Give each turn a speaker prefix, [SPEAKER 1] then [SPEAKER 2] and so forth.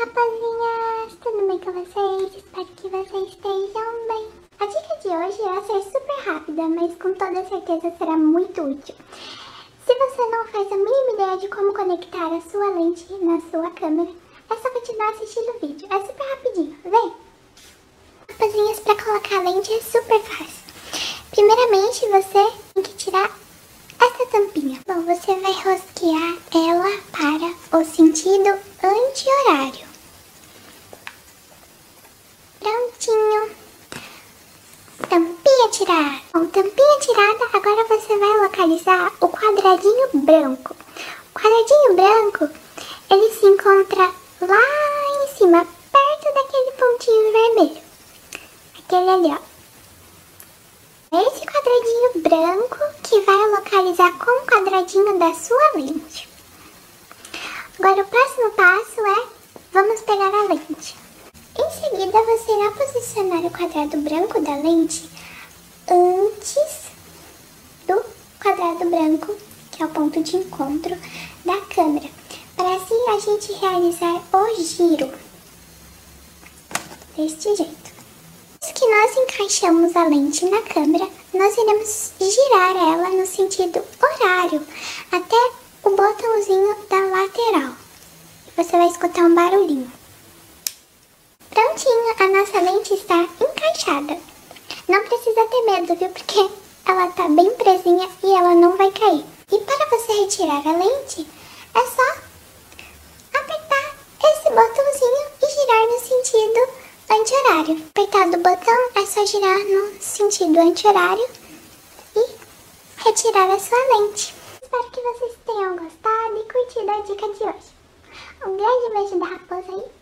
[SPEAKER 1] rapazinhas! Tudo bem com vocês? Espero que vocês estejam bem. A dica de hoje vai ser super rápida, mas com toda certeza será muito útil. Se você não faz a mínima ideia de como conectar a sua lente na sua câmera, é só continuar assistindo o vídeo. É super rapidinho, vem! Rapazinhas, para colocar a lente é super fácil. Primeiramente, você tem que tirar essa tampinha. Bom, você vai rosquear ela para o sentido anti-horário. Prontinho. Tampinha tirada. Bom, tampinha tirada, agora você vai localizar o quadradinho branco. O quadradinho branco, ele se encontra lá em cima, perto daquele pontinho vermelho. Aquele ali, ó. Esse quadradinho branco que vai localizar com o quadradinho da sua lente. Agora o próximo passo é, vamos pegar a lente. Em seguida você irá o quadrado branco da lente antes do quadrado branco, que é o ponto de encontro da câmera, para assim a gente realizar o giro deste jeito que nós encaixamos a lente na câmera, nós iremos girar ela no sentido horário, até o botãozinho da lateral. Você vai escutar um barulhinho. Prontinho, a nossa lente está encaixada. Não precisa ter medo, viu? Porque ela está bem presinha e ela não vai cair. E para você retirar a lente, é só apertar esse botãozinho e girar no sentido anti-horário. Apertado o botão, é só girar no sentido anti-horário e retirar a sua lente. Espero que vocês tenham gostado e curtido a dica de hoje. Um grande beijo da raposa aí.